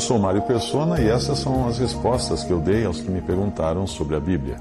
Eu sou Mário Persona e essas são as respostas que eu dei aos que me perguntaram sobre a Bíblia.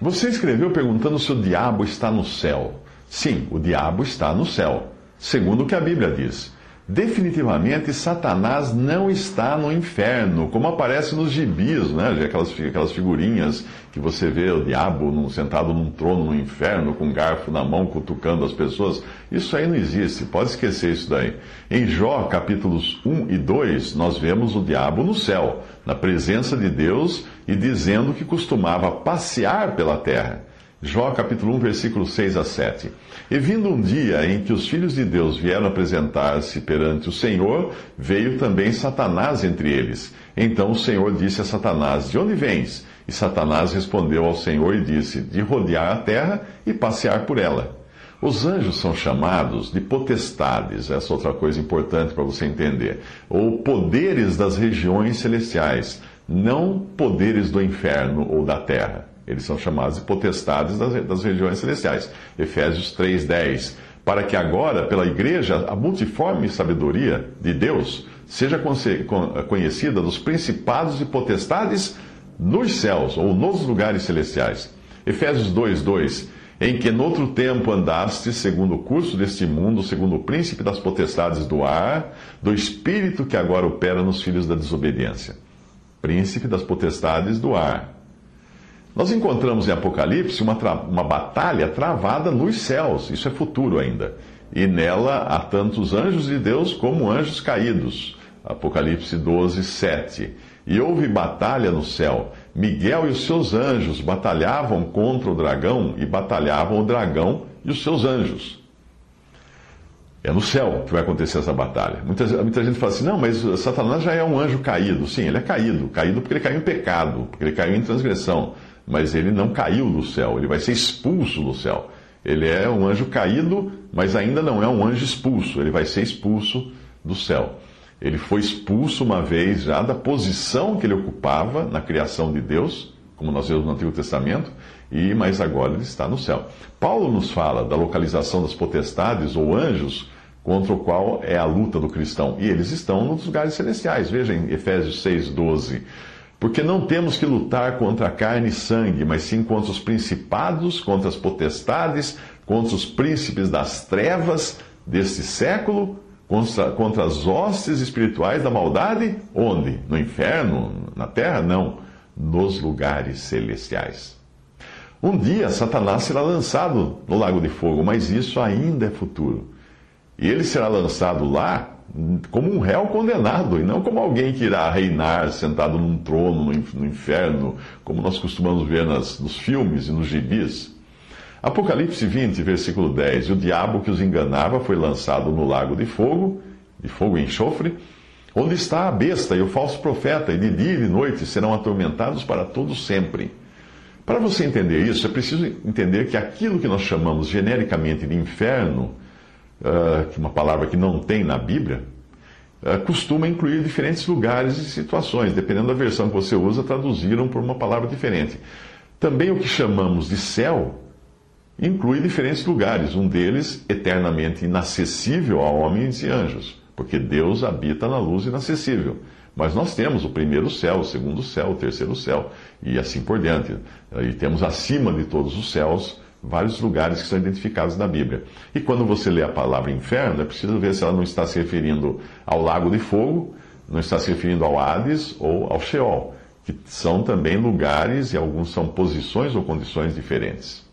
Você escreveu perguntando se o diabo está no céu. Sim, o diabo está no céu, segundo o que a Bíblia diz. Definitivamente, Satanás não está no inferno, como aparece nos gibis, né? Aquelas, aquelas figurinhas que você vê o diabo num, sentado num trono no inferno, com um garfo na mão, cutucando as pessoas. Isso aí não existe, pode esquecer isso daí. Em Jó, capítulos 1 e 2, nós vemos o diabo no céu, na presença de Deus e dizendo que costumava passear pela terra. Jó capítulo 1, versículo 6 a 7. E vindo um dia em que os filhos de Deus vieram apresentar-se perante o Senhor, veio também Satanás entre eles. Então o Senhor disse a Satanás: De onde vens? E Satanás respondeu ao Senhor e disse: De rodear a terra e passear por ela. Os anjos são chamados de potestades, essa é outra coisa importante para você entender, ou poderes das regiões celestiais, não poderes do inferno ou da terra. Eles são chamados de potestades das, das regiões celestiais. Efésios 3,10. Para que agora, pela igreja, a multiforme sabedoria de Deus seja conhecida dos principados e potestades nos céus, ou nos lugares celestiais. Efésios 2,2. Em que noutro tempo andaste segundo o curso deste mundo, segundo o príncipe das potestades do ar, do espírito que agora opera nos filhos da desobediência. Príncipe das potestades do ar nós encontramos em Apocalipse uma, uma batalha travada nos céus, isso é futuro ainda. E nela há tantos anjos de Deus como anjos caídos. Apocalipse 12, 7. E houve batalha no céu. Miguel e os seus anjos batalhavam contra o dragão e batalhavam o dragão e os seus anjos. É no céu que vai acontecer essa batalha. Muita, muita gente fala assim: não, mas Satanás já é um anjo caído. Sim, ele é caído. Caído porque ele caiu em pecado, porque ele caiu em transgressão mas ele não caiu do céu, ele vai ser expulso do céu. Ele é um anjo caído, mas ainda não é um anjo expulso, ele vai ser expulso do céu. Ele foi expulso uma vez já da posição que ele ocupava na criação de Deus, como nós vemos no Antigo Testamento, e mas agora ele está no céu. Paulo nos fala da localização das potestades ou anjos contra o qual é a luta do cristão, e eles estão nos lugares celestiais. Veja em Efésios 6:12. Porque não temos que lutar contra carne e sangue, mas sim contra os principados, contra as potestades, contra os príncipes das trevas deste século, contra, contra as hostes espirituais da maldade. Onde? No inferno? Na terra? Não. Nos lugares celestiais. Um dia Satanás será lançado no lago de fogo, mas isso ainda é futuro. E ele será lançado lá como um réu condenado, e não como alguém que irá reinar sentado num trono no inferno, como nós costumamos ver nas, nos filmes e nos gibis. Apocalipse 20, versículo 10: E o diabo que os enganava foi lançado no lago de fogo, de fogo e enxofre, onde está a besta e o falso profeta, e de dia e de noite serão atormentados para todo sempre. Para você entender isso, é preciso entender que aquilo que nós chamamos genericamente de inferno uh, uma palavra que não tem na Bíblia, uh, costuma incluir diferentes lugares e situações. Dependendo da versão que você usa, traduziram por uma palavra diferente. Também o que chamamos de céu inclui diferentes lugares, um deles eternamente inacessível a homens e anjos, porque Deus habita na luz inacessível. Mas nós temos o primeiro céu, o segundo céu, o terceiro céu, e assim por diante. E temos acima de todos os céus vários lugares que são identificados na Bíblia. E quando você lê a palavra inferno, é preciso ver se ela não está se referindo ao lago de fogo, não está se referindo ao Hades ou ao Sheol, que são também lugares e alguns são posições ou condições diferentes.